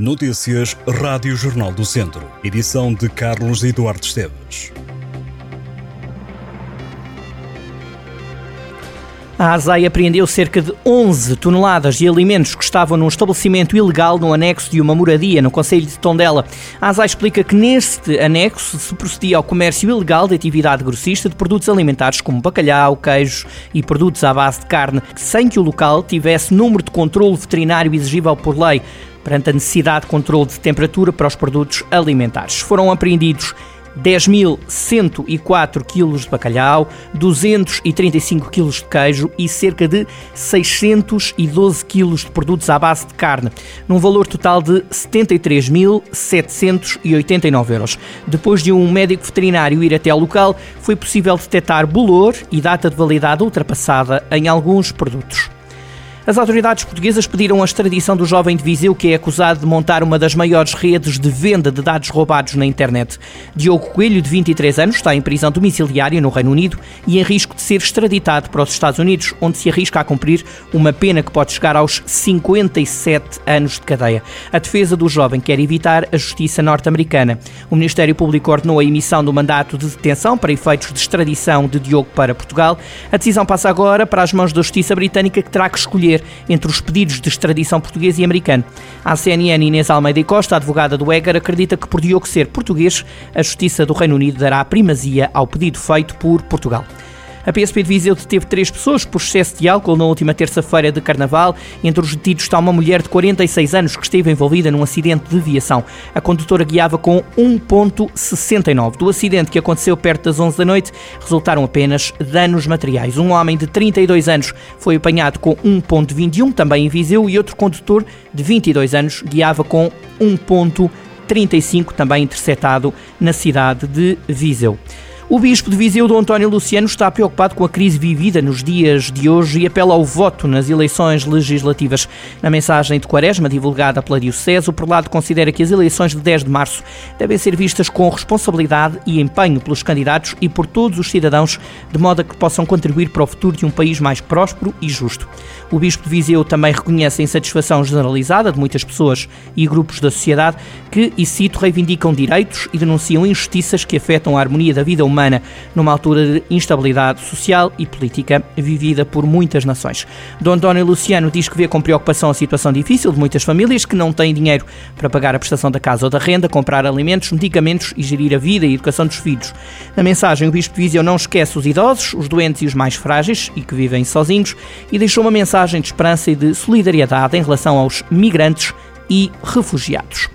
Notícias Rádio Jornal do Centro. Edição de Carlos Eduardo Esteves. A ASAI apreendeu cerca de 11 toneladas de alimentos que estavam num estabelecimento ilegal no anexo de uma moradia no Conselho de Tondela. A ASAI explica que neste anexo se procedia ao comércio ilegal de atividade grossista de produtos alimentares como bacalhau, queijos e produtos à base de carne, sem que o local tivesse número de controle veterinário exigível por lei perante a necessidade de controle de temperatura para os produtos alimentares. Foram apreendidos 10.104 kg de bacalhau, 235 kg de queijo e cerca de 612 kg de produtos à base de carne, num valor total de 73.789 euros. Depois de um médico veterinário ir até ao local, foi possível detectar bolor e data de validade ultrapassada em alguns produtos. As autoridades portuguesas pediram a extradição do jovem de Viseu que é acusado de montar uma das maiores redes de venda de dados roubados na internet. Diogo Coelho, de 23 anos, está em prisão domiciliária no Reino Unido e em risco de ser extraditado para os Estados Unidos, onde se arrisca a cumprir uma pena que pode chegar aos 57 anos de cadeia. A defesa do jovem quer evitar a justiça norte-americana. O Ministério Público ordenou a emissão do mandato de detenção para efeitos de extradição de Diogo para Portugal. A decisão passa agora para as mãos da Justiça Britânica, que terá que escolher entre os pedidos de extradição português e americano. A CNN Inês Almeida e Costa, advogada do EGAR, acredita que por Diogo ser português, a Justiça do Reino Unido dará primazia ao pedido feito por Portugal. A PSP de Viseu deteve três pessoas por excesso de álcool na última terça-feira de Carnaval. Entre os detidos está uma mulher de 46 anos que esteve envolvida num acidente de viação. A condutora guiava com 1.69. Do acidente que aconteceu perto das 11 da noite, resultaram apenas danos materiais. Um homem de 32 anos foi apanhado com 1.21, também em Viseu, e outro condutor de 22 anos guiava com 1.35, também interceptado na cidade de Viseu. O bispo de Viseu, Dom António Luciano, está preocupado com a crise vivida nos dias de hoje e apela ao voto nas eleições legislativas. Na mensagem de Quaresma, divulgada pela Diocese, o prelado considera que as eleições de 10 de março devem ser vistas com responsabilidade e empenho pelos candidatos e por todos os cidadãos, de modo a que possam contribuir para o futuro de um país mais próspero e justo. O bispo de Viseu também reconhece a insatisfação generalizada de muitas pessoas e grupos da sociedade que, e cito, reivindicam direitos e denunciam injustiças que afetam a harmonia da vida humana humana, numa altura de instabilidade social e política vivida por muitas nações. Dom António Luciano diz que vê com preocupação a situação difícil de muitas famílias que não têm dinheiro para pagar a prestação da casa ou da renda, comprar alimentos, medicamentos e gerir a vida e a educação dos filhos. Na mensagem, o Bispo de Viseu não esquece os idosos, os doentes e os mais frágeis e que vivem sozinhos e deixou uma mensagem de esperança e de solidariedade em relação aos migrantes e refugiados.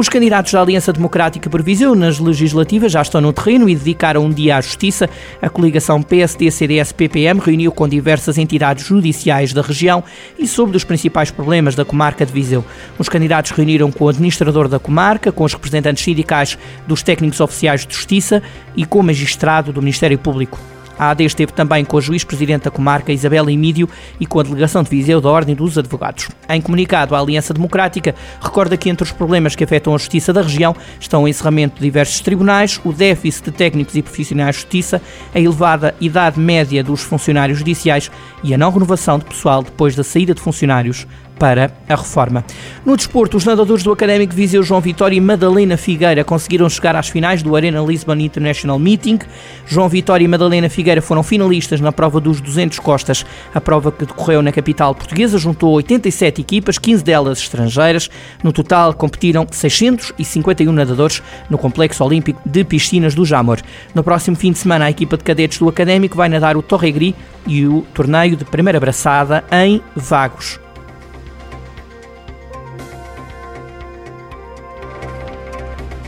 Os candidatos da Aliança Democrática por Viseu nas legislativas já estão no terreno e dedicaram um dia à justiça. A coligação PSD-CDS-PPM reuniu com diversas entidades judiciais da região e sobre os principais problemas da comarca de Viseu. Os candidatos reuniram com o administrador da comarca, com os representantes sindicais dos técnicos oficiais de justiça e com o magistrado do Ministério Público. A AD esteve também com a juiz-presidente da comarca, Isabela Emídio, e com a delegação de Viseu da Ordem dos Advogados. Em comunicado, a Aliança Democrática recorda que entre os problemas que afetam a justiça da região estão o encerramento de diversos tribunais, o déficit de técnicos e profissionais de justiça, a elevada idade média dos funcionários judiciais e a não renovação de pessoal depois da saída de funcionários para a reforma. No desporto, os nadadores do Académico Viseu João Vitória e Madalena Figueira conseguiram chegar às finais do Arena Lisbon International Meeting. João Vitória e Madalena Figueira foram finalistas na prova dos 200 costas. A prova que decorreu na capital portuguesa juntou 87 equipas, 15 delas estrangeiras. No total, competiram 651 nadadores no Complexo Olímpico de Piscinas do Jamor. No próximo fim de semana, a equipa de cadetes do Académico vai nadar o Torregri e o torneio de primeira braçada em Vagos.